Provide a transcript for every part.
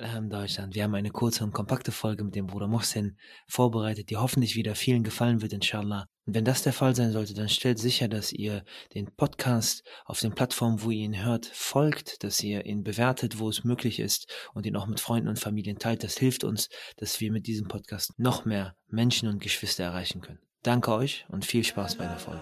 Salam Deutschland. Wir haben eine kurze und kompakte Folge mit dem Bruder Mohsen vorbereitet, die hoffentlich wieder vielen gefallen wird, inshallah. Und wenn das der Fall sein sollte, dann stellt sicher, dass ihr den Podcast auf den Plattformen, wo ihr ihn hört, folgt, dass ihr ihn bewertet, wo es möglich ist und ihn auch mit Freunden und Familien teilt. Das hilft uns, dass wir mit diesem Podcast noch mehr Menschen und Geschwister erreichen können. Danke euch und viel Spaß bei der Folge.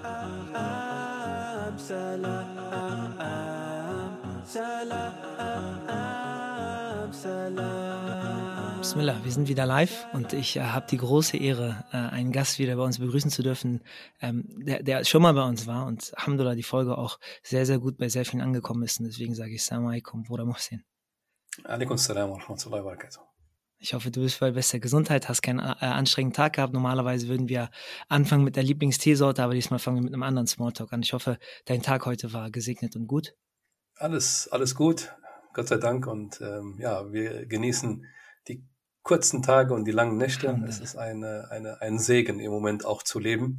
Bismillah, wir sind wieder live und ich äh, habe die große Ehre, äh, einen Gast wieder bei uns begrüßen zu dürfen, ähm, der, der schon mal bei uns war und Alhamdulillah die Folge auch sehr, sehr gut bei sehr vielen angekommen ist. Und deswegen sage ich Assalamu alaikum, Bruder Mohsin. Alaikum salam wa rahmatullahi wa barakatuh. Ich hoffe, du bist bei bester Gesundheit, hast keinen äh, anstrengenden Tag gehabt. Normalerweise würden wir anfangen mit der Lieblingsteesorte, aber diesmal fangen wir mit einem anderen Smalltalk an. Ich hoffe, dein Tag heute war gesegnet und gut. Alles, alles gut, Gott sei Dank. Und ähm, ja, wir genießen die kurzen Tage und die langen Nächte. Es ist eine, eine, ein Segen im Moment auch zu leben,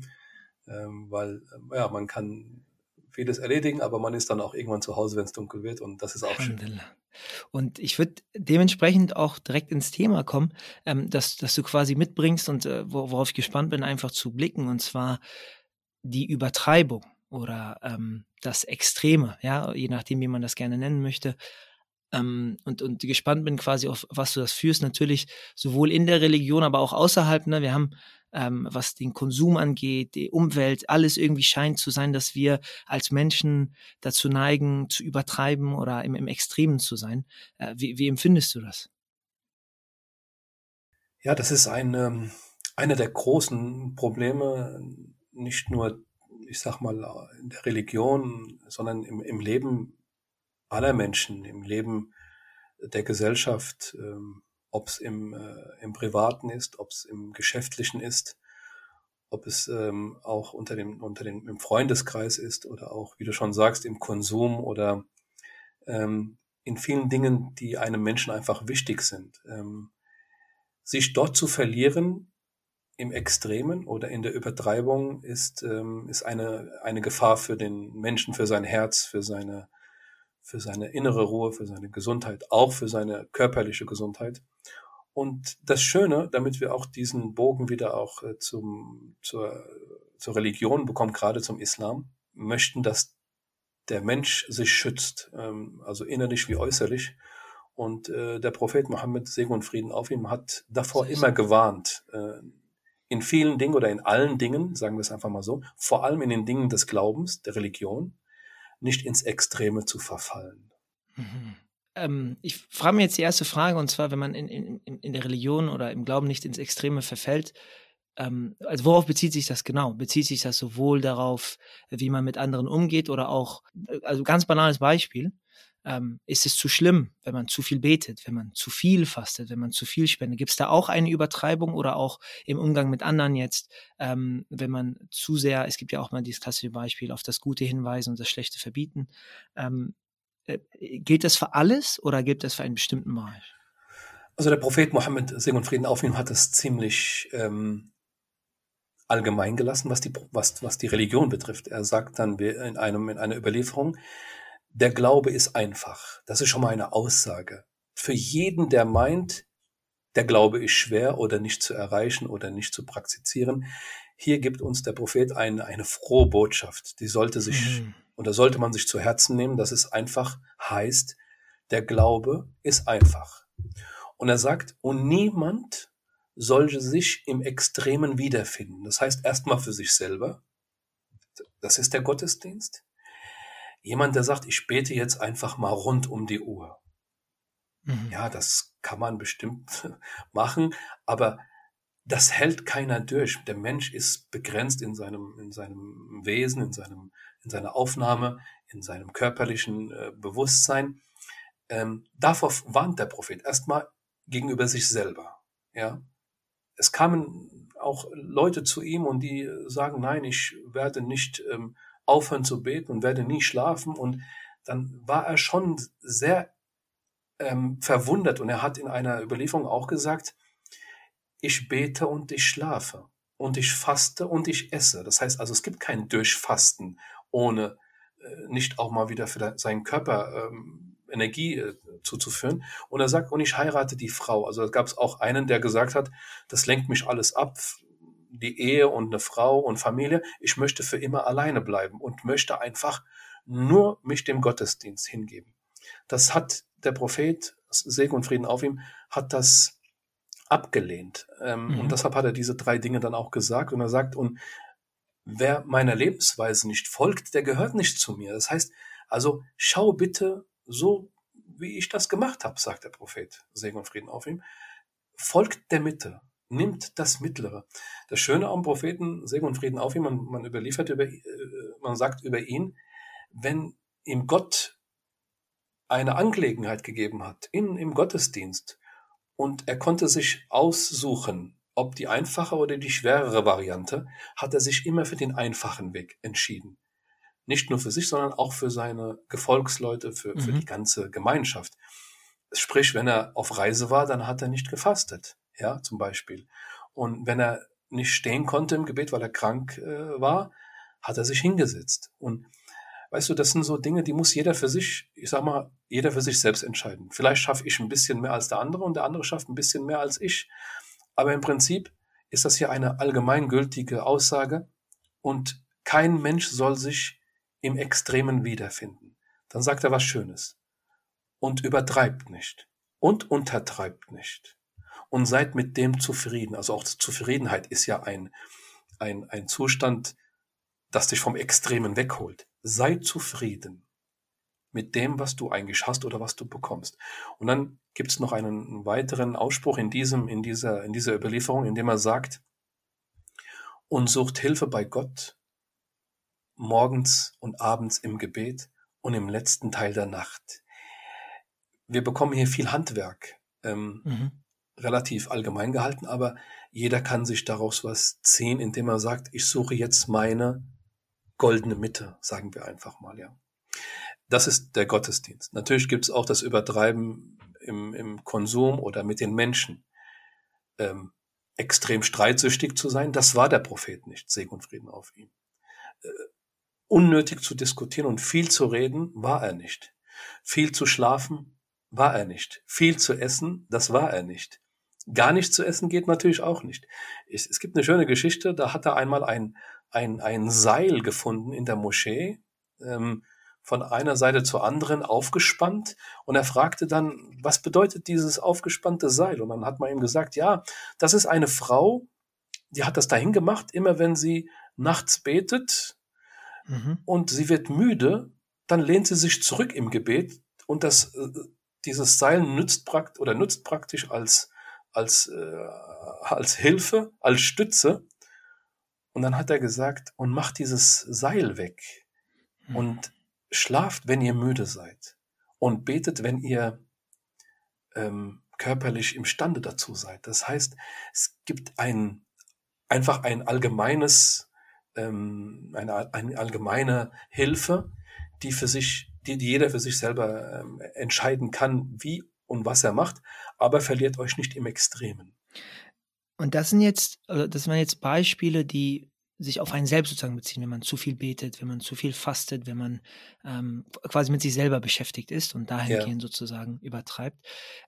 ähm, weil ähm, ja, man kann vieles erledigen, aber man ist dann auch irgendwann zu Hause, wenn es dunkel wird und das ist auch schön. Und ich würde dementsprechend auch direkt ins Thema kommen, ähm, dass, dass du quasi mitbringst und äh, worauf ich gespannt bin, einfach zu blicken, und zwar die Übertreibung oder ähm, das Extreme, ja, je nachdem, wie man das gerne nennen möchte, ähm, und, und gespannt bin quasi auf, was du das führst, natürlich sowohl in der Religion, aber auch außerhalb. Ne? Wir haben, ähm, was den Konsum angeht, die Umwelt, alles irgendwie scheint zu sein, dass wir als Menschen dazu neigen, zu übertreiben oder im, im Extremen zu sein. Äh, wie, wie empfindest du das? Ja, das ist ein, ähm, einer der großen Probleme, nicht nur, ich sag mal, in der Religion, sondern im, im Leben aller Menschen, im Leben der Gesellschaft, ähm, ob es im, äh, im Privaten ist, ob es im Geschäftlichen ist, ob es ähm, auch unter dem, unter dem, im Freundeskreis ist oder auch, wie du schon sagst, im Konsum oder ähm, in vielen Dingen, die einem Menschen einfach wichtig sind. Ähm, sich dort zu verlieren im Extremen oder in der Übertreibung ist, ähm, ist eine, eine Gefahr für den Menschen, für sein Herz, für seine für seine innere Ruhe, für seine Gesundheit, auch für seine körperliche Gesundheit. Und das Schöne, damit wir auch diesen Bogen wieder auch äh, zum, zur, zur Religion bekommen, gerade zum Islam, möchten, dass der Mensch sich schützt, ähm, also innerlich wie äußerlich. Und äh, der Prophet Mohammed, Segen und Frieden auf ihm, hat davor immer gewarnt, äh, in vielen Dingen oder in allen Dingen, sagen wir es einfach mal so, vor allem in den Dingen des Glaubens, der Religion, nicht ins Extreme zu verfallen. Mhm. Ähm, ich frage mir jetzt die erste Frage, und zwar, wenn man in, in, in der Religion oder im Glauben nicht ins Extreme verfällt, ähm, also worauf bezieht sich das genau? Bezieht sich das sowohl darauf, wie man mit anderen umgeht oder auch, also ganz banales Beispiel, ähm, ist es zu schlimm, wenn man zu viel betet, wenn man zu viel fastet, wenn man zu viel spendet? Gibt es da auch eine Übertreibung oder auch im Umgang mit anderen jetzt, ähm, wenn man zu sehr, es gibt ja auch mal dieses klassische Beispiel, auf das Gute hinweisen und das Schlechte verbieten. Ähm, äh, gilt das für alles oder gilt das für einen bestimmten Bereich? Also der Prophet Mohammed, Segen und Frieden auf ihm, hat das ziemlich ähm, allgemein gelassen, was die, was, was die Religion betrifft. Er sagt dann in, einem, in einer Überlieferung, der Glaube ist einfach. Das ist schon mal eine Aussage. Für jeden, der meint, der Glaube ist schwer oder nicht zu erreichen oder nicht zu praktizieren, hier gibt uns der Prophet eine, eine frohe Botschaft. Die sollte sich, mhm. oder sollte man sich zu Herzen nehmen, dass es einfach heißt, der Glaube ist einfach. Und er sagt, und niemand sollte sich im Extremen wiederfinden. Das heißt erstmal für sich selber. Das ist der Gottesdienst. Jemand, der sagt, ich bete jetzt einfach mal rund um die Uhr. Mhm. Ja, das kann man bestimmt machen, aber das hält keiner durch. Der Mensch ist begrenzt in seinem, in seinem Wesen, in seinem, in seiner Aufnahme, in seinem körperlichen äh, Bewusstsein. Ähm, davor warnt der Prophet erstmal gegenüber sich selber. Ja, es kamen auch Leute zu ihm und die sagen, nein, ich werde nicht ähm, aufhören zu beten und werde nie schlafen. Und dann war er schon sehr ähm, verwundert und er hat in einer Überlieferung auch gesagt, ich bete und ich schlafe und ich faste und ich esse. Das heißt also, es gibt kein Durchfasten ohne äh, nicht auch mal wieder für seinen Körper ähm, Energie äh, zuzuführen. Und er sagt, und ich heirate die Frau. Also gab es auch einen, der gesagt hat, das lenkt mich alles ab, die Ehe und eine Frau und Familie. Ich möchte für immer alleine bleiben und möchte einfach nur mich dem Gottesdienst hingeben. Das hat der Prophet, Segen und Frieden auf ihm, hat das abgelehnt. Ähm, mhm. Und deshalb hat er diese drei Dinge dann auch gesagt. Und er sagt, und wer meiner Lebensweise nicht folgt, der gehört nicht zu mir. Das heißt, also schau bitte so, wie ich das gemacht habe, sagt der Prophet, Segen und Frieden auf ihm. Folgt der Mitte, nimmt das Mittlere. Das Schöne am Propheten, Segen und Frieden auf ihm, man, man überliefert über, äh, man sagt über ihn, wenn ihm Gott eine Angelegenheit gegeben hat, in, im Gottesdienst, und er konnte sich aussuchen, ob die einfache oder die schwerere Variante, hat er sich immer für den einfachen Weg entschieden. Nicht nur für sich, sondern auch für seine Gefolgsleute, für, mhm. für die ganze Gemeinschaft. Sprich, wenn er auf Reise war, dann hat er nicht gefastet, ja, zum Beispiel. Und wenn er nicht stehen konnte im Gebet, weil er krank äh, war, hat er sich hingesetzt. Und weißt du, das sind so Dinge, die muss jeder für sich, ich sag mal, jeder für sich selbst entscheiden. Vielleicht schaffe ich ein bisschen mehr als der andere und der andere schafft ein bisschen mehr als ich. Aber im Prinzip ist das hier eine allgemeingültige Aussage und kein Mensch soll sich im Extremen wiederfinden. Dann sagt er was Schönes. Und übertreibt nicht. Und untertreibt nicht. Und seid mit dem zufrieden. Also auch Zufriedenheit ist ja ein, ein, ein Zustand, das dich vom Extremen wegholt. Sei zufrieden mit dem, was du eigentlich hast oder was du bekommst. Und dann gibt es noch einen weiteren Ausspruch in diesem, in dieser, in dieser Überlieferung, in dem er sagt, und sucht Hilfe bei Gott morgens und abends im Gebet und im letzten Teil der Nacht. Wir bekommen hier viel Handwerk, ähm, mhm. Relativ allgemein gehalten, aber jeder kann sich daraus was ziehen, indem er sagt, ich suche jetzt meine goldene Mitte, sagen wir einfach mal, ja. Das ist der Gottesdienst. Natürlich gibt es auch das Übertreiben im, im Konsum oder mit den Menschen. Ähm, extrem streitsüchtig zu sein, das war der Prophet nicht. Segen und Frieden auf ihm. Äh, unnötig zu diskutieren und viel zu reden, war er nicht. Viel zu schlafen, war er nicht. Viel zu essen, das war er nicht. Gar nicht zu essen geht natürlich auch nicht. Es, es gibt eine schöne Geschichte, da hat er einmal ein, ein, ein Seil gefunden in der Moschee. Ähm, von einer Seite zur anderen aufgespannt und er fragte dann, was bedeutet dieses aufgespannte Seil? Und dann hat man ihm gesagt, ja, das ist eine Frau, die hat das dahin gemacht, immer wenn sie nachts betet mhm. und sie wird müde, dann lehnt sie sich zurück im Gebet und das, äh, dieses Seil nützt praktisch oder nützt praktisch als, als, äh, als Hilfe, als Stütze. Und dann hat er gesagt, und macht dieses Seil weg. Mhm. Und schlaft, wenn ihr müde seid und betet, wenn ihr ähm, körperlich imstande dazu seid. Das heißt, es gibt ein einfach ein allgemeines, ähm, eine, eine allgemeine Hilfe, die für sich, die, die jeder für sich selber ähm, entscheiden kann, wie und was er macht, aber verliert euch nicht im Extremen. Und das sind jetzt, also das waren jetzt Beispiele, die sich auf einen selbst sozusagen beziehen, wenn man zu viel betet, wenn man zu viel fastet, wenn man ähm, quasi mit sich selber beschäftigt ist und dahingehend ja. sozusagen übertreibt.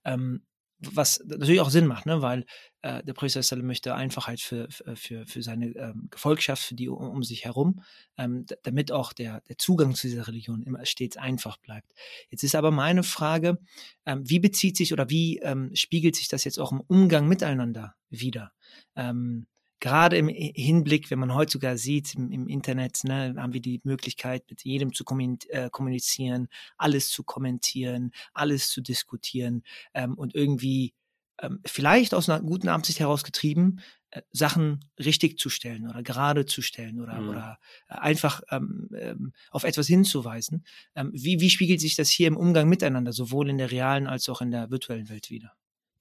Ähm, was natürlich auch Sinn macht, ne? weil äh, der Priester möchte Einfachheit für, für, für seine ähm, Gefolgschaft, für die um, um sich herum, ähm, damit auch der, der Zugang zu dieser Religion immer stets einfach bleibt. Jetzt ist aber meine Frage, ähm, wie bezieht sich oder wie ähm, spiegelt sich das jetzt auch im Umgang miteinander wieder? Ähm, gerade im Hinblick, wenn man heute sogar sieht im, im Internet, ne, haben wir die Möglichkeit, mit jedem zu äh, kommunizieren, alles zu kommentieren, alles zu diskutieren ähm, und irgendwie ähm, vielleicht aus einer guten Absicht herausgetrieben, äh, Sachen richtig zu stellen oder gerade zu stellen oder, mhm. oder äh, einfach ähm, ähm, auf etwas hinzuweisen. Ähm, wie, wie spiegelt sich das hier im Umgang miteinander, sowohl in der realen als auch in der virtuellen Welt wieder,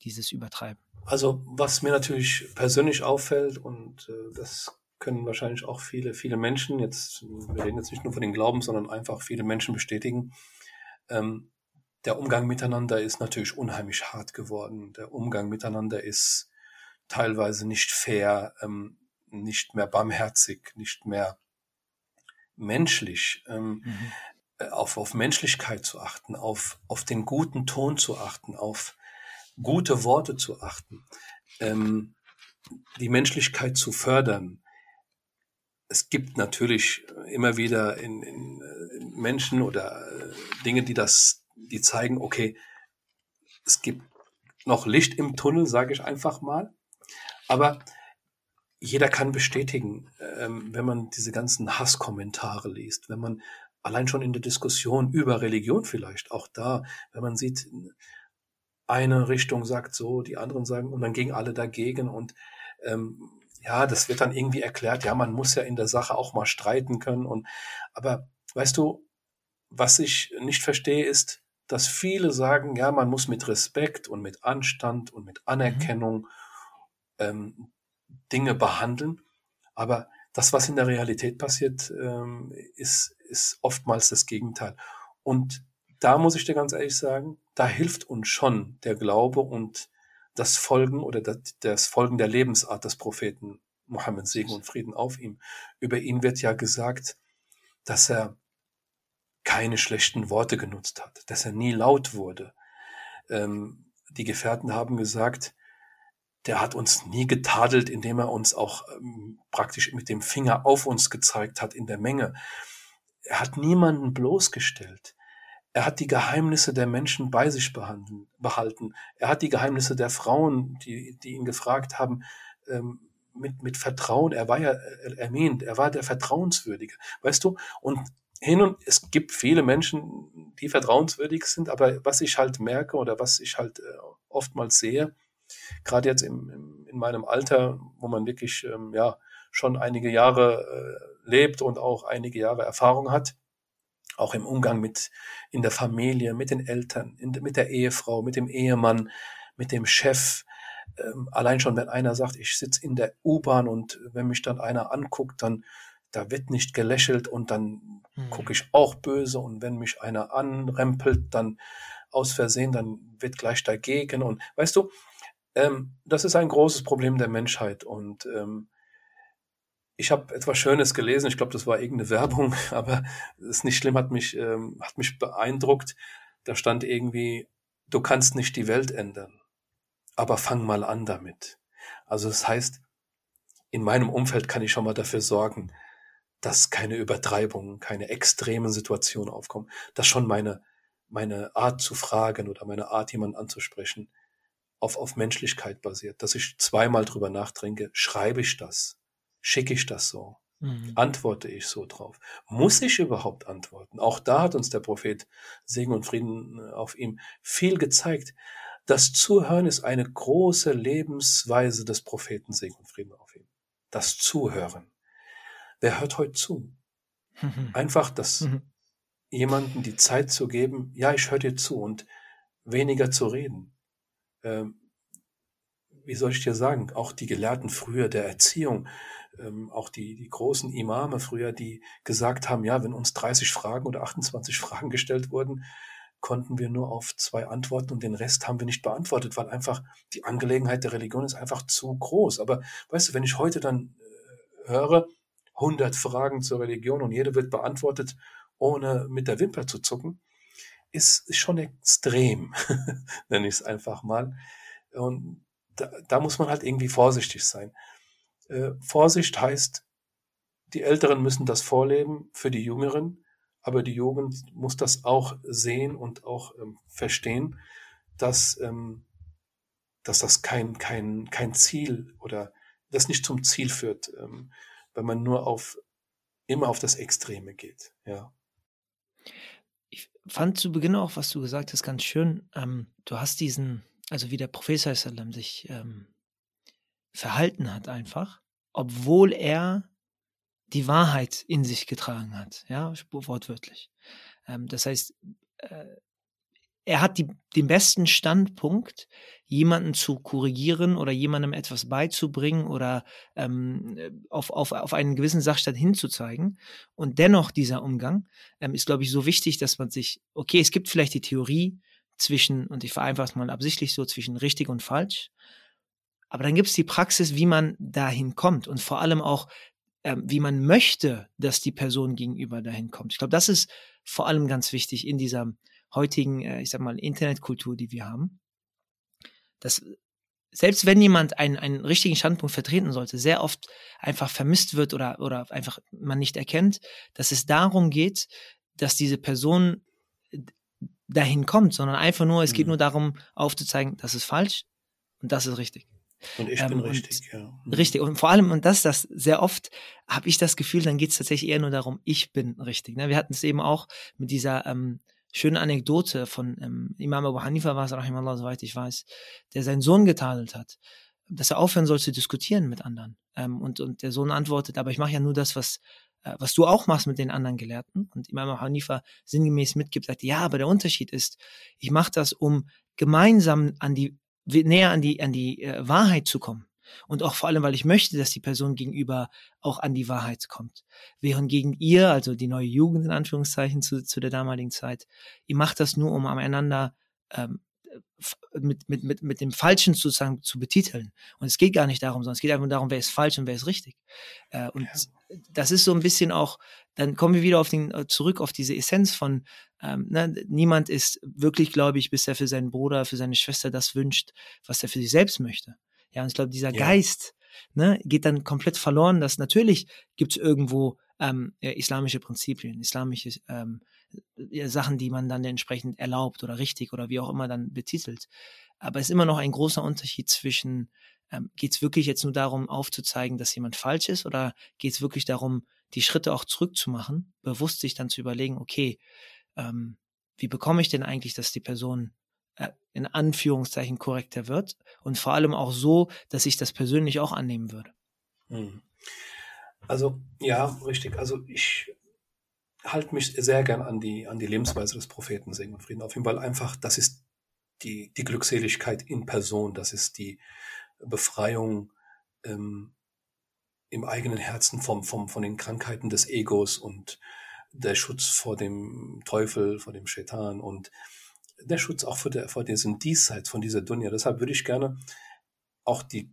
dieses Übertreiben? Also was mir natürlich persönlich auffällt und äh, das können wahrscheinlich auch viele, viele Menschen, jetzt, wir reden jetzt nicht nur von den Glauben, sondern einfach viele Menschen bestätigen, ähm, der Umgang miteinander ist natürlich unheimlich hart geworden. Der Umgang miteinander ist teilweise nicht fair, ähm, nicht mehr barmherzig, nicht mehr menschlich. Ähm, mhm. äh, auf, auf Menschlichkeit zu achten, auf, auf den guten Ton zu achten, auf gute Worte zu achten, ähm, die Menschlichkeit zu fördern. Es gibt natürlich immer wieder in, in, in Menschen oder äh, Dinge, die das, die zeigen, okay, es gibt noch Licht im Tunnel, sage ich einfach mal. Aber jeder kann bestätigen, ähm, wenn man diese ganzen Hasskommentare liest, wenn man allein schon in der Diskussion über Religion vielleicht auch da, wenn man sieht, eine Richtung sagt so, die anderen sagen und dann gingen alle dagegen und ähm, ja, das wird dann irgendwie erklärt, ja, man muss ja in der Sache auch mal streiten können und aber weißt du, was ich nicht verstehe ist, dass viele sagen, ja, man muss mit Respekt und mit Anstand und mit mhm. Anerkennung ähm, Dinge behandeln, aber das, was in der Realität passiert, ähm, ist, ist oftmals das Gegenteil. Und da muss ich dir ganz ehrlich sagen, da hilft uns schon der Glaube und das Folgen oder das, das Folgen der Lebensart des Propheten Mohammed, Segen und Frieden auf ihm. Über ihn wird ja gesagt, dass er keine schlechten Worte genutzt hat, dass er nie laut wurde. Ähm, die Gefährten haben gesagt, der hat uns nie getadelt, indem er uns auch ähm, praktisch mit dem Finger auf uns gezeigt hat in der Menge. Er hat niemanden bloßgestellt. Er hat die Geheimnisse der Menschen bei sich behalten. Er hat die Geheimnisse der Frauen, die, die ihn gefragt haben, ähm, mit, mit Vertrauen. Er war ja erwähnt, er war der Vertrauenswürdige. Weißt du? Und hin und es gibt viele Menschen, die vertrauenswürdig sind, aber was ich halt merke oder was ich halt äh, oftmals sehe, gerade jetzt im, im, in meinem Alter, wo man wirklich ähm, ja schon einige Jahre äh, lebt und auch einige Jahre Erfahrung hat, auch im Umgang mit in der Familie, mit den Eltern, in, mit der Ehefrau, mit dem Ehemann, mit dem Chef. Ähm, allein schon, wenn einer sagt, ich sitze in der U-Bahn und wenn mich dann einer anguckt, dann da wird nicht gelächelt und dann hm. gucke ich auch böse und wenn mich einer anrempelt, dann aus Versehen, dann wird gleich dagegen und weißt du, ähm, das ist ein großes Problem der Menschheit und ähm, ich habe etwas Schönes gelesen, ich glaube, das war irgendeine Werbung, aber ist nicht schlimm, hat mich, ähm, hat mich beeindruckt. Da stand irgendwie, du kannst nicht die Welt ändern, aber fang mal an damit. Also das heißt, in meinem Umfeld kann ich schon mal dafür sorgen, dass keine Übertreibungen, keine extremen Situationen aufkommen, dass schon meine, meine Art zu fragen oder meine Art, jemanden anzusprechen, auf, auf Menschlichkeit basiert, dass ich zweimal drüber nachdenke, schreibe ich das, schicke ich das so, mhm. antworte ich so drauf. Muss ich überhaupt antworten? Auch da hat uns der Prophet Segen und Frieden äh, auf ihm viel gezeigt. Das Zuhören ist eine große Lebensweise des Propheten Segen und Frieden auf ihm. Das Zuhören. Wer hört heute zu? Einfach das mhm. jemanden die Zeit zu geben, ja, ich höre dir zu und weniger zu reden ähm, wie soll ich dir sagen, auch die Gelehrten früher der Erziehung, ähm, auch die, die großen Imame früher, die gesagt haben, ja, wenn uns 30 Fragen oder 28 Fragen gestellt wurden, konnten wir nur auf zwei antworten und den Rest haben wir nicht beantwortet, weil einfach die Angelegenheit der Religion ist einfach zu groß. Aber weißt du, wenn ich heute dann äh, höre, 100 Fragen zur Religion und jede wird beantwortet, ohne mit der Wimper zu zucken, ist, schon extrem, nenne ich es einfach mal. Und da, da, muss man halt irgendwie vorsichtig sein. Äh, Vorsicht heißt, die Älteren müssen das vorleben für die Jüngeren, aber die Jugend muss das auch sehen und auch ähm, verstehen, dass, ähm, dass das kein, kein, kein Ziel oder das nicht zum Ziel führt, ähm, wenn man nur auf immer auf das Extreme geht. Ja fand zu Beginn auch, was du gesagt hast, ganz schön. Ähm, du hast diesen, also wie der Professor sich ähm, verhalten hat einfach, obwohl er die Wahrheit in sich getragen hat, ja, wortwörtlich. Ähm, das heißt, äh, er hat die, den besten Standpunkt, jemanden zu korrigieren oder jemandem etwas beizubringen oder ähm, auf, auf, auf einen gewissen Sachstand hinzuzeigen. Und dennoch dieser Umgang ähm, ist, glaube ich, so wichtig, dass man sich, okay, es gibt vielleicht die Theorie zwischen, und ich vereinfache es mal absichtlich so, zwischen richtig und falsch. Aber dann gibt es die Praxis, wie man dahin kommt und vor allem auch ähm, wie man möchte, dass die Person gegenüber dahin kommt. Ich glaube, das ist vor allem ganz wichtig in dieser heutigen, äh, ich sag mal, Internetkultur, die wir haben. Dass selbst wenn jemand einen, einen richtigen Standpunkt vertreten sollte, sehr oft einfach vermisst wird oder, oder einfach man nicht erkennt, dass es darum geht, dass diese Person dahin kommt, sondern einfach nur, es geht mhm. nur darum, aufzuzeigen, das ist falsch und das ist richtig. Und ich ähm, bin richtig, ja. Mhm. Richtig. Und vor allem, und das, das sehr oft, habe ich das Gefühl, dann geht es tatsächlich eher nur darum, ich bin richtig. Ne? Wir hatten es eben auch mit dieser ähm, schönen Anekdote von ähm, Imam Abu Hanifa war es, rahimallah, soweit ich weiß, der seinen Sohn getadelt hat, dass er aufhören soll zu diskutieren mit anderen. Ähm, und, und der Sohn antwortet, aber ich mache ja nur das, was äh, was du auch machst mit den anderen Gelehrten. Und Imam Abu Hanifa sinngemäß mitgibt, sagt, ja, aber der Unterschied ist, ich mache das, um gemeinsam an die näher an die, an die äh, Wahrheit zu kommen. Und auch vor allem, weil ich möchte, dass die Person gegenüber auch an die Wahrheit kommt. Während gegen ihr, also die neue Jugend in Anführungszeichen zu, zu der damaligen Zeit, ihr macht das nur, um aneinander ähm, mit, mit, mit, mit dem Falschen sozusagen zu betiteln. Und es geht gar nicht darum, sondern es geht einfach darum, wer ist falsch und wer ist richtig. Äh, und ja. das ist so ein bisschen auch, dann kommen wir wieder auf den, äh, zurück auf diese Essenz von, ähm, ne, niemand ist wirklich glaube ich, bis er für seinen Bruder, für seine Schwester das wünscht, was er für sich selbst möchte. Ja, und ich glaube, dieser ja. Geist ne, geht dann komplett verloren, dass natürlich gibt es irgendwo ähm, islamische Prinzipien, islamische ähm, Sachen, die man dann entsprechend erlaubt oder richtig oder wie auch immer dann betitelt. Aber es ist immer noch ein großer Unterschied zwischen, ähm, geht es wirklich jetzt nur darum, aufzuzeigen, dass jemand falsch ist oder geht es wirklich darum, die Schritte auch zurückzumachen, bewusst sich dann zu überlegen, okay, ähm, wie bekomme ich denn eigentlich, dass die Person äh, in Anführungszeichen korrekter wird und vor allem auch so, dass ich das persönlich auch annehmen würde. Hm. Also ja, richtig. Also ich halte mich sehr gern an die, an die Lebensweise des Propheten Segen und Frieden auf ihn, weil einfach das ist die, die Glückseligkeit in Person, das ist die Befreiung ähm, im eigenen Herzen vom, vom, von den Krankheiten des Egos und der Schutz vor dem Teufel, vor dem Shaitan und der Schutz auch vor, der, vor diesem Diesseits, von dieser Dunja. Deshalb würde ich gerne auch die,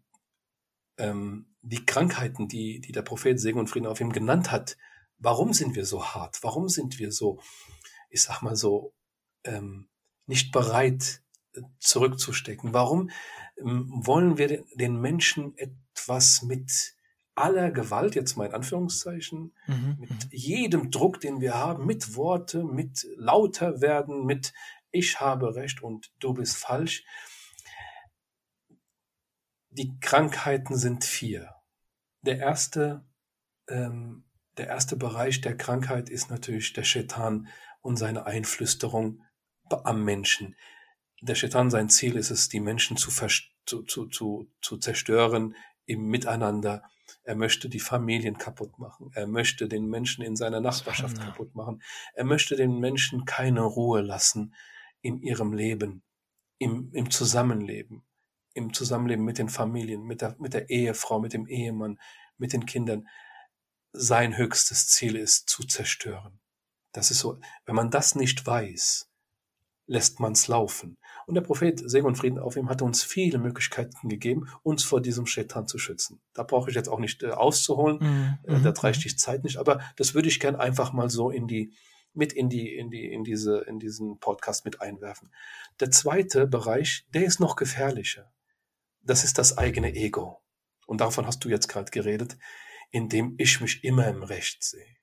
ähm, die Krankheiten, die, die der Prophet Segen und Frieden auf ihm genannt hat, warum sind wir so hart? Warum sind wir so, ich sag mal so, ähm, nicht bereit äh, zurückzustecken? Warum ähm, wollen wir den Menschen etwas mit aller Gewalt, jetzt mal in Anführungszeichen, mhm, mit mhm. jedem Druck, den wir haben, mit Worte, mit lauter werden, mit ich habe recht und du bist falsch. Die Krankheiten sind vier. Der erste ähm, der erste Bereich der Krankheit ist natürlich der Shetan und seine Einflüsterung am Menschen. Der Shetan, sein Ziel ist es, die Menschen zu, zu, zu, zu, zu zerstören im Miteinander. Er möchte die Familien kaputt machen. Er möchte den Menschen in seiner Nachbarschaft kaputt machen. Er möchte den Menschen keine Ruhe lassen in ihrem Leben, im, im Zusammenleben, im Zusammenleben mit den Familien, mit der, mit der Ehefrau, mit dem Ehemann, mit den Kindern sein höchstes Ziel ist, zu zerstören. Das ist so, wenn man das nicht weiß, lässt man's laufen. Und der Prophet, Segen und Frieden auf ihm, hatte uns viele Möglichkeiten gegeben, uns vor diesem Shaitan zu schützen. Da brauche ich jetzt auch nicht äh, auszuholen, mhm. äh, da mhm. reicht die Zeit nicht, aber das würde ich gern einfach mal so in die, mit in die, in die, in diese, in diesen Podcast mit einwerfen. Der zweite Bereich, der ist noch gefährlicher. Das ist das eigene Ego. Und davon hast du jetzt gerade geredet in dem ich mich immer im Recht sehe.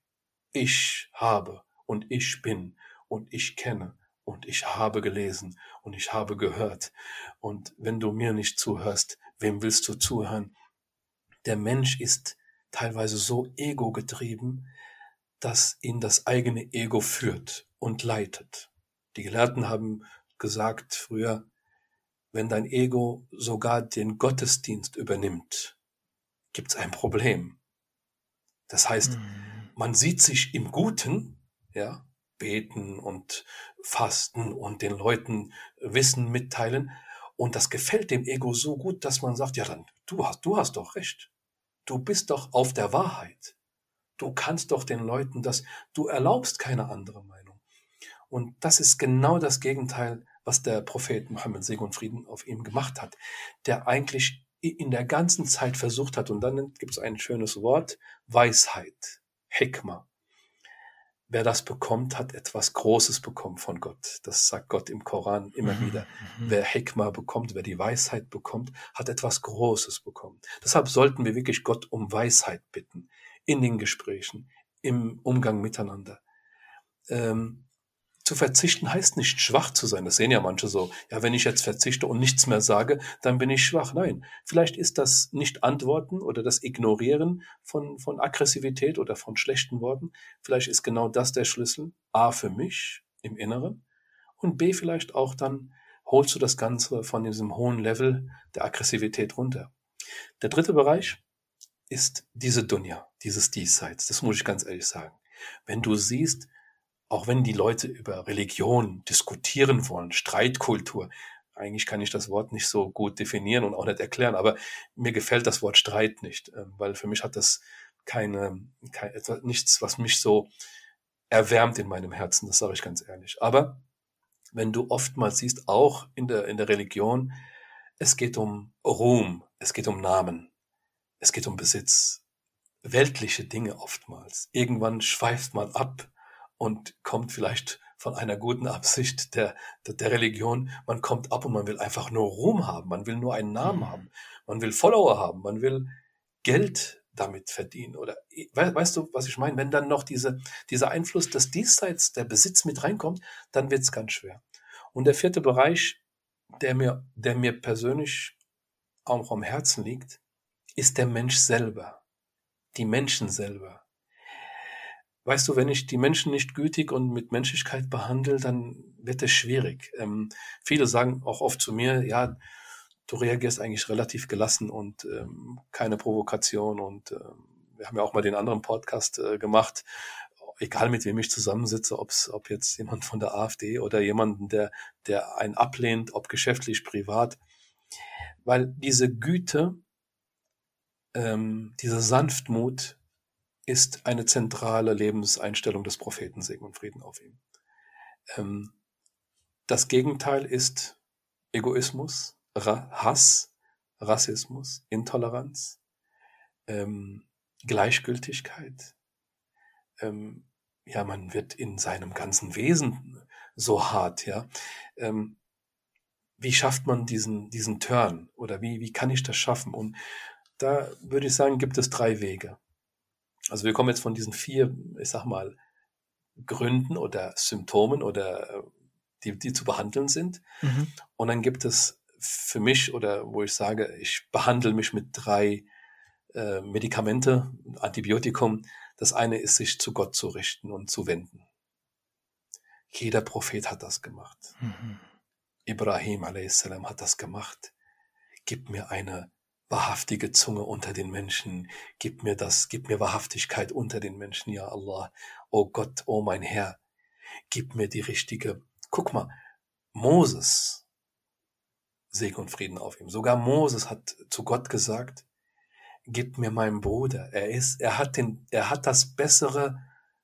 Ich habe und ich bin und ich kenne und ich habe gelesen und ich habe gehört. Und wenn du mir nicht zuhörst, wem willst du zuhören? Der Mensch ist teilweise so ego getrieben, dass ihn das eigene Ego führt und leitet. Die Gelehrten haben gesagt früher, wenn dein Ego sogar den Gottesdienst übernimmt, gibt's ein Problem. Das heißt, mhm. man sieht sich im Guten, ja, beten und fasten und den Leuten Wissen mitteilen. Und das gefällt dem Ego so gut, dass man sagt, ja, dann, du hast, du hast doch recht. Du bist doch auf der Wahrheit. Du kannst doch den Leuten das, du erlaubst keine andere Meinung. Und das ist genau das Gegenteil, was der Prophet Mohammed Segen und Frieden auf ihm gemacht hat, der eigentlich in der ganzen Zeit versucht hat, und dann gibt es ein schönes Wort, Weisheit, Hekma. Wer das bekommt, hat etwas Großes bekommen von Gott. Das sagt Gott im Koran immer mhm, wieder. Mhm. Wer Hekma bekommt, wer die Weisheit bekommt, hat etwas Großes bekommen. Deshalb sollten wir wirklich Gott um Weisheit bitten in den Gesprächen, im Umgang miteinander. Ähm, zu verzichten heißt nicht schwach zu sein. Das sehen ja manche so. Ja, wenn ich jetzt verzichte und nichts mehr sage, dann bin ich schwach. Nein, vielleicht ist das nicht Antworten oder das Ignorieren von, von Aggressivität oder von schlechten Worten. Vielleicht ist genau das der Schlüssel. A für mich im Inneren und B vielleicht auch dann holst du das Ganze von diesem hohen Level der Aggressivität runter. Der dritte Bereich ist diese Dunja, dieses Diesseits. Das muss ich ganz ehrlich sagen. Wenn du siehst, auch wenn die Leute über Religion diskutieren wollen, Streitkultur, eigentlich kann ich das Wort nicht so gut definieren und auch nicht erklären, aber mir gefällt das Wort Streit nicht, ähm, weil für mich hat das keine, kein, nichts, was mich so erwärmt in meinem Herzen, das sage ich ganz ehrlich. Aber wenn du oftmals siehst, auch in der, in der Religion, es geht um Ruhm, es geht um Namen, es geht um Besitz, weltliche Dinge oftmals. Irgendwann schweift man ab und kommt vielleicht von einer guten Absicht der, der, der, Religion. Man kommt ab und man will einfach nur Ruhm haben. Man will nur einen Namen mhm. haben. Man will Follower haben. Man will Geld damit verdienen. Oder weißt du, was ich meine? Wenn dann noch diese, dieser Einfluss des Diesseits, der Besitz mit reinkommt, dann wird es ganz schwer. Und der vierte Bereich, der mir, der mir persönlich auch am Herzen liegt, ist der Mensch selber. Die Menschen selber. Weißt du, wenn ich die Menschen nicht gütig und mit Menschlichkeit behandle, dann wird es schwierig. Ähm, viele sagen auch oft zu mir, ja, du reagierst eigentlich relativ gelassen und ähm, keine Provokation. Und äh, wir haben ja auch mal den anderen Podcast äh, gemacht, egal mit wem ich zusammensitze, ob's, ob jetzt jemand von der AfD oder jemanden, der, der einen ablehnt, ob geschäftlich, privat. Weil diese Güte, ähm, dieser Sanftmut, ist eine zentrale Lebenseinstellung des Propheten, Segen und Frieden auf ihm. Ähm, das Gegenteil ist Egoismus, Ra Hass, Rassismus, Intoleranz, ähm, Gleichgültigkeit. Ähm, ja, man wird in seinem ganzen Wesen so hart, ja. Ähm, wie schafft man diesen, diesen Turn oder wie, wie kann ich das schaffen? Und da würde ich sagen, gibt es drei Wege. Also wir kommen jetzt von diesen vier, ich sag mal, Gründen oder Symptomen oder äh, die, die zu behandeln sind. Mhm. Und dann gibt es für mich oder wo ich sage, ich behandle mich mit drei äh, Medikamente, Antibiotikum. Das eine ist, sich zu Gott zu richten und zu wenden. Jeder Prophet hat das gemacht. Mhm. Ibrahim a.s. hat das gemacht. Gib mir eine wahrhaftige Zunge unter den Menschen. Gib mir das, gib mir Wahrhaftigkeit unter den Menschen, ja Allah. Oh Gott, oh mein Herr, gib mir die richtige. Guck mal, Moses, Segen und Frieden auf ihm. Sogar Moses hat zu Gott gesagt, gib mir meinen Bruder. Er ist, er hat den, er hat das bessere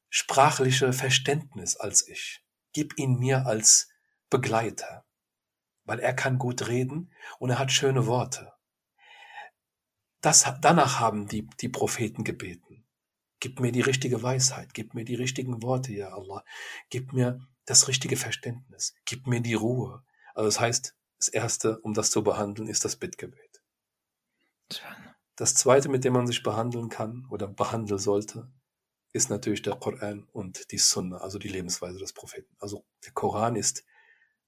sprachliche Verständnis als ich. Gib ihn mir als Begleiter, weil er kann gut reden und er hat schöne Worte. Das, danach haben die, die Propheten gebeten. Gib mir die richtige Weisheit, gib mir die richtigen Worte, ja Allah. Gib mir das richtige Verständnis, gib mir die Ruhe. Also das heißt, das Erste, um das zu behandeln, ist das Bittgebet. Das Zweite, mit dem man sich behandeln kann oder behandeln sollte, ist natürlich der Koran und die Sunna, also die Lebensweise des Propheten. Also der Koran ist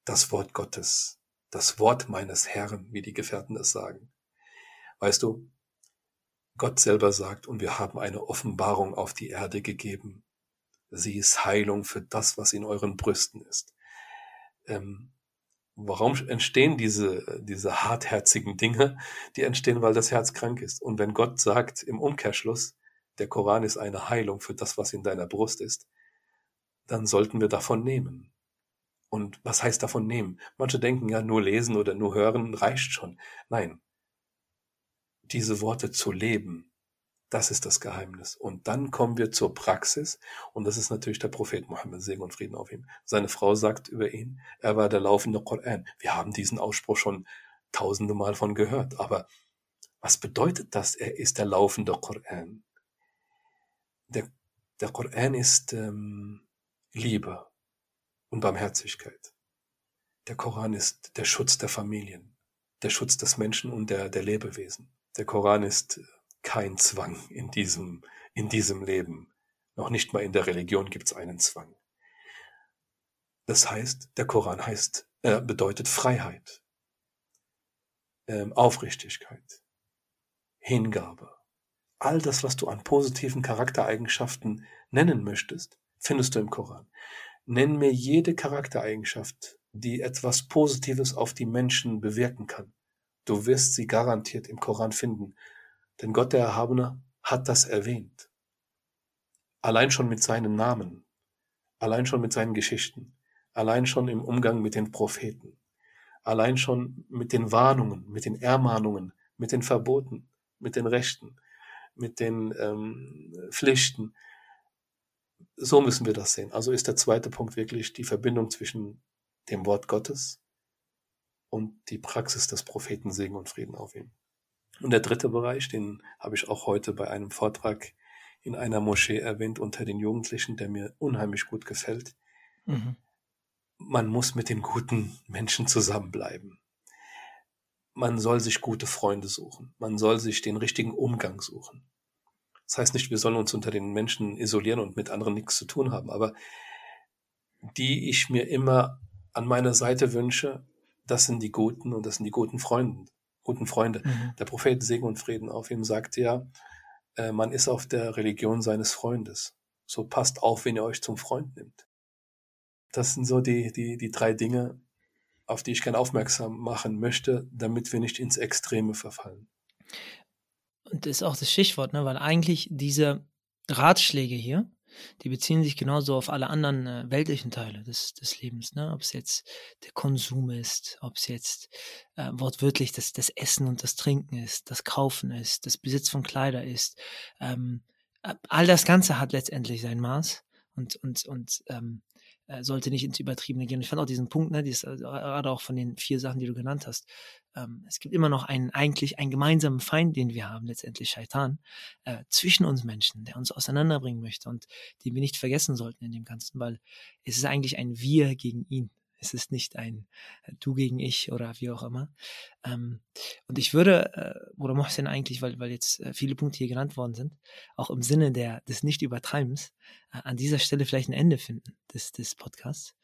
das Wort Gottes, das Wort meines Herrn, wie die Gefährten es sagen. Weißt du, Gott selber sagt, und wir haben eine Offenbarung auf die Erde gegeben. Sie ist Heilung für das, was in euren Brüsten ist. Ähm, warum entstehen diese, diese hartherzigen Dinge? Die entstehen, weil das Herz krank ist. Und wenn Gott sagt im Umkehrschluss, der Koran ist eine Heilung für das, was in deiner Brust ist, dann sollten wir davon nehmen. Und was heißt davon nehmen? Manche denken ja, nur lesen oder nur hören reicht schon. Nein, diese Worte zu leben. Das ist das Geheimnis. Und dann kommen wir zur Praxis. Und das ist natürlich der Prophet Mohammed, Segen und Frieden auf ihm. Seine Frau sagt über ihn, er war der laufende Koran. Wir haben diesen Ausspruch schon tausende Mal von gehört. Aber Was bedeutet das? Er ist der laufende Koran. Der, der Koran ist ähm, Liebe und Barmherzigkeit. Der Koran ist der Schutz der Familien, der Schutz des Menschen und der, der Lebewesen. Der Koran ist kein Zwang in diesem, in diesem Leben. Noch nicht mal in der Religion gibt es einen Zwang. Das heißt, der Koran heißt, äh, bedeutet Freiheit, ähm, Aufrichtigkeit, Hingabe. All das, was du an positiven Charaktereigenschaften nennen möchtest, findest du im Koran. Nenn mir jede Charaktereigenschaft, die etwas Positives auf die Menschen bewirken kann. Du wirst sie garantiert im Koran finden, denn Gott der Erhabene hat das erwähnt. Allein schon mit seinen Namen, allein schon mit seinen Geschichten, allein schon im Umgang mit den Propheten, allein schon mit den Warnungen, mit den Ermahnungen, mit den Verboten, mit den Rechten, mit den ähm, Pflichten. So müssen wir das sehen. Also ist der zweite Punkt wirklich die Verbindung zwischen dem Wort Gottes und die Praxis des Propheten Segen und Frieden auf ihm. Und der dritte Bereich, den habe ich auch heute bei einem Vortrag in einer Moschee erwähnt unter den Jugendlichen, der mir unheimlich gut gefällt. Mhm. Man muss mit den guten Menschen zusammenbleiben. Man soll sich gute Freunde suchen. Man soll sich den richtigen Umgang suchen. Das heißt nicht, wir sollen uns unter den Menschen isolieren und mit anderen nichts zu tun haben, aber die ich mir immer an meiner Seite wünsche, das sind die Guten und das sind die guten Freunde. Guten Freunde. Mhm. Der Prophet Segen und Frieden auf ihm sagt ja, äh, man ist auf der Religion seines Freundes. So passt auf, wenn ihr euch zum Freund nimmt. Das sind so die, die, die drei Dinge, auf die ich gerne aufmerksam machen möchte, damit wir nicht ins Extreme verfallen. Und das ist auch das Stichwort, ne? weil eigentlich diese Ratschläge hier, die beziehen sich genauso auf alle anderen äh, weltlichen Teile des, des Lebens, ne? Ob es jetzt der Konsum ist, ob es jetzt äh, wortwörtlich das, das Essen und das Trinken ist, das Kaufen ist, das Besitz von Kleider ist. Ähm, all das Ganze hat letztendlich sein Maß und, und, und ähm, äh, sollte nicht ins Übertriebene gehen. Ich fand auch diesen Punkt, ne, dieses, äh, gerade auch von den vier Sachen, die du genannt hast. Ähm, es gibt immer noch einen, eigentlich einen gemeinsamen Feind, den wir haben, letztendlich Shaitan, äh, zwischen uns Menschen, der uns auseinanderbringen möchte und den wir nicht vergessen sollten in dem Ganzen, weil es ist eigentlich ein Wir gegen ihn. Es ist nicht ein äh, Du gegen ich oder wie auch immer. Ähm, und ich würde, äh, oder Mohsen eigentlich, weil, weil jetzt äh, viele Punkte hier genannt worden sind, auch im Sinne der, des Nicht-Übertreibens, äh, an dieser Stelle vielleicht ein Ende finden des, des Podcasts.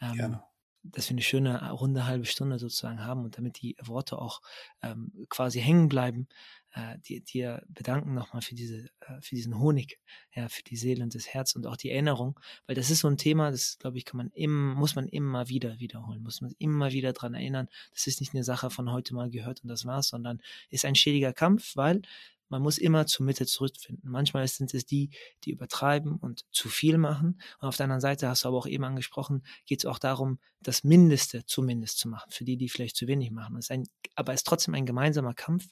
Ähm, Gerne dass wir eine schöne runde halbe Stunde sozusagen haben und damit die Worte auch ähm, quasi hängen bleiben, äh, dir, dir bedanken nochmal für diese, äh, für diesen Honig, ja, für die Seele und das Herz und auch die Erinnerung, weil das ist so ein Thema, das glaube ich, kann man immer, muss man immer wieder wiederholen, muss man immer wieder dran erinnern. Das ist nicht eine Sache von heute mal gehört und das war's, sondern ist ein stetiger Kampf, weil man muss immer zur Mitte zurückfinden. Manchmal sind es die, die übertreiben und zu viel machen. Und auf der anderen Seite, hast du aber auch eben angesprochen, geht es auch darum, das Mindeste zumindest zu machen, für die, die vielleicht zu wenig machen. Es ein, aber es ist trotzdem ein gemeinsamer Kampf.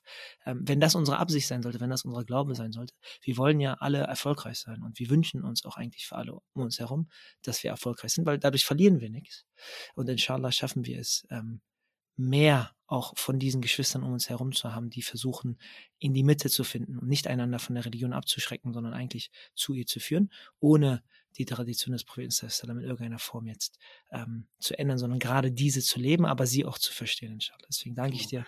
Ähm, wenn das unsere Absicht sein sollte, wenn das unser Glaube sein sollte, wir wollen ja alle erfolgreich sein und wir wünschen uns auch eigentlich für alle um uns herum, dass wir erfolgreich sind, weil dadurch verlieren wir nichts. Und inshallah schaffen wir es, ähm, mehr auch von diesen Geschwistern um uns herum zu haben, die versuchen, in die Mitte zu finden und nicht einander von der Religion abzuschrecken, sondern eigentlich zu ihr zu führen, ohne die Tradition des Propheten in irgendeiner Form jetzt ähm, zu ändern, sondern gerade diese zu leben, aber sie auch zu verstehen, inshallah. Deswegen danke ich dir,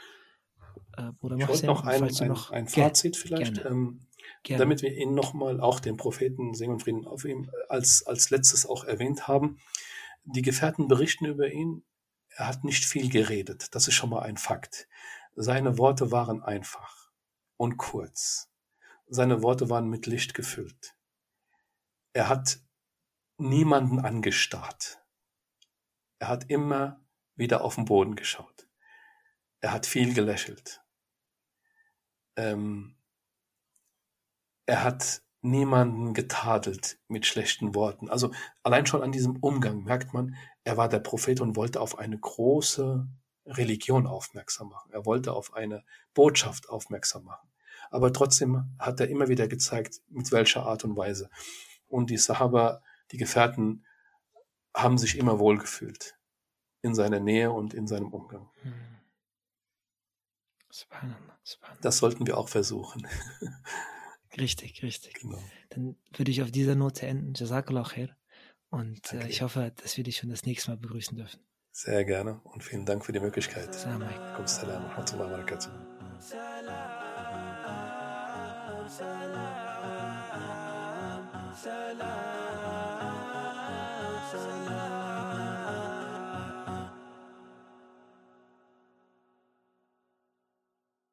äh, Bruder Ich wollte noch ein, ein, noch ein Fazit vielleicht, gerne. Ähm, gerne. damit wir ihn nochmal auch den Propheten Segen und Frieden auf ihm als, als letztes auch erwähnt haben. Die Gefährten berichten über ihn, er hat nicht viel geredet, das ist schon mal ein Fakt. Seine Worte waren einfach und kurz. Seine Worte waren mit Licht gefüllt. Er hat niemanden angestarrt. Er hat immer wieder auf den Boden geschaut. Er hat viel gelächelt. Ähm, er hat niemanden getadelt mit schlechten Worten. Also allein schon an diesem Umgang merkt man, er war der Prophet und wollte auf eine große Religion aufmerksam machen. Er wollte auf eine Botschaft aufmerksam machen. Aber trotzdem hat er immer wieder gezeigt, mit welcher Art und Weise. Und die Sahaba, die Gefährten, haben sich immer wohlgefühlt in seiner Nähe und in seinem Umgang. Subhanallah, Subhanallah. Das sollten wir auch versuchen. richtig, richtig. Genau. Dann würde ich auf dieser Note enden. Jazakallah khair. Und äh, ich hoffe, dass wir dich schon das nächste Mal begrüßen dürfen. Sehr gerne und vielen Dank für die Möglichkeit. Assalamu alaikum. Assalamu alaikum. wa barakatuh. salam, salam.